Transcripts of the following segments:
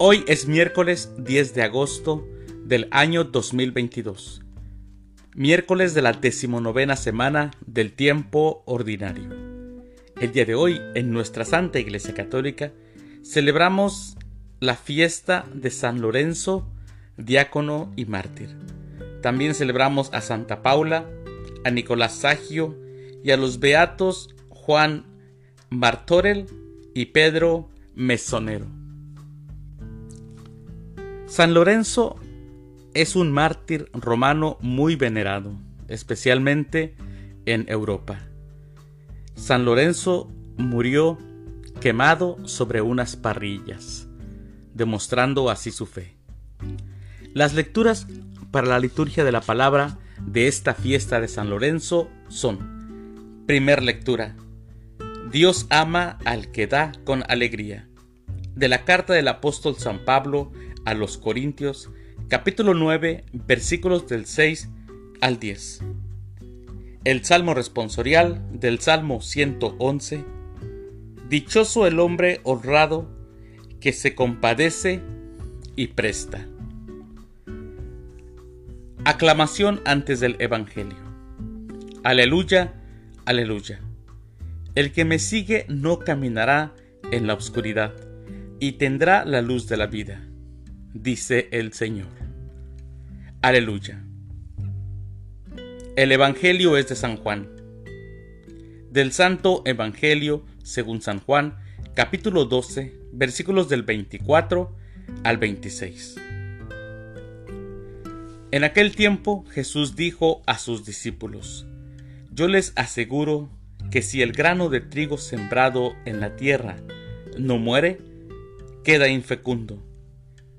Hoy es miércoles 10 de agosto del año 2022, miércoles de la decimonovena semana del tiempo ordinario. El día de hoy, en nuestra Santa Iglesia Católica, celebramos la fiesta de San Lorenzo, diácono y mártir. También celebramos a Santa Paula, a Nicolás Sagio y a los beatos Juan Martorell y Pedro Mesonero. San Lorenzo es un mártir romano muy venerado, especialmente en Europa. San Lorenzo murió quemado sobre unas parrillas, demostrando así su fe. Las lecturas para la liturgia de la palabra de esta fiesta de San Lorenzo son, primer lectura, Dios ama al que da con alegría. De la carta del apóstol San Pablo a los Corintios, capítulo 9, versículos del 6 al 10. El Salmo responsorial del Salmo 111. Dichoso el hombre honrado que se compadece y presta. Aclamación antes del Evangelio. Aleluya, aleluya. El que me sigue no caminará en la oscuridad y tendrá la luz de la vida dice el Señor. Aleluya. El Evangelio es de San Juan. Del Santo Evangelio según San Juan, capítulo 12, versículos del 24 al 26. En aquel tiempo Jesús dijo a sus discípulos, Yo les aseguro que si el grano de trigo sembrado en la tierra no muere, queda infecundo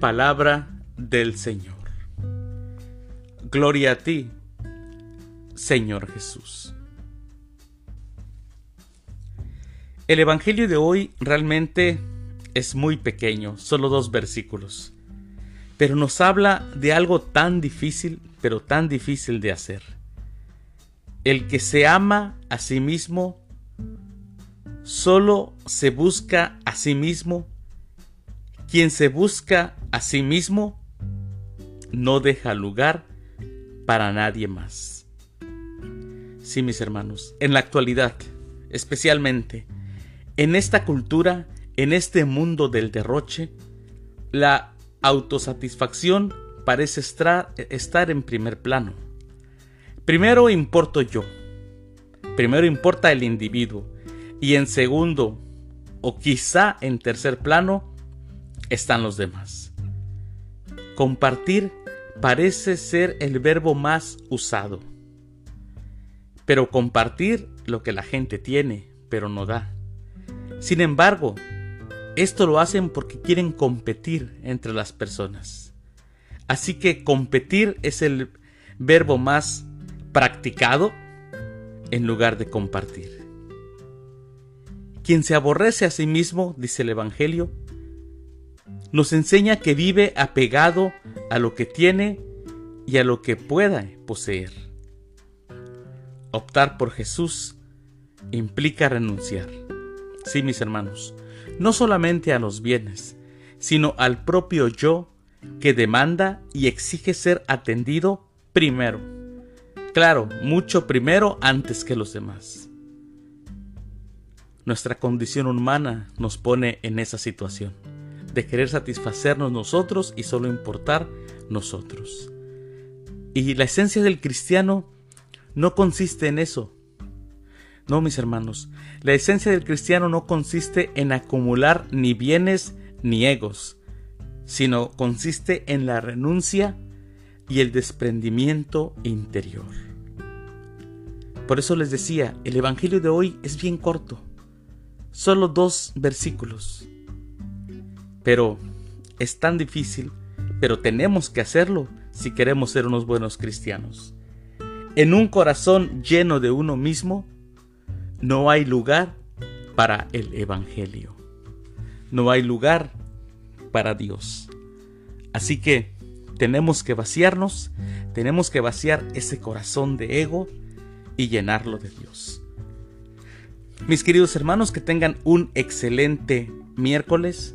Palabra del Señor. Gloria a ti, Señor Jesús. El Evangelio de hoy realmente es muy pequeño, solo dos versículos, pero nos habla de algo tan difícil, pero tan difícil de hacer. El que se ama a sí mismo, solo se busca a sí mismo quien se busca a sí mismo no deja lugar para nadie más. Sí, mis hermanos, en la actualidad, especialmente en esta cultura, en este mundo del derroche, la autosatisfacción parece estar en primer plano. Primero importo yo, primero importa el individuo y en segundo o quizá en tercer plano están los demás. Compartir parece ser el verbo más usado. Pero compartir lo que la gente tiene, pero no da. Sin embargo, esto lo hacen porque quieren competir entre las personas. Así que competir es el verbo más practicado en lugar de compartir. Quien se aborrece a sí mismo, dice el Evangelio, nos enseña que vive apegado a lo que tiene y a lo que pueda poseer. Optar por Jesús implica renunciar. Sí, mis hermanos, no solamente a los bienes, sino al propio yo que demanda y exige ser atendido primero. Claro, mucho primero antes que los demás. Nuestra condición humana nos pone en esa situación de querer satisfacernos nosotros y solo importar nosotros. Y la esencia del cristiano no consiste en eso. No, mis hermanos, la esencia del cristiano no consiste en acumular ni bienes ni egos, sino consiste en la renuncia y el desprendimiento interior. Por eso les decía, el Evangelio de hoy es bien corto, solo dos versículos. Pero es tan difícil, pero tenemos que hacerlo si queremos ser unos buenos cristianos. En un corazón lleno de uno mismo, no hay lugar para el Evangelio. No hay lugar para Dios. Así que tenemos que vaciarnos, tenemos que vaciar ese corazón de ego y llenarlo de Dios. Mis queridos hermanos, que tengan un excelente miércoles.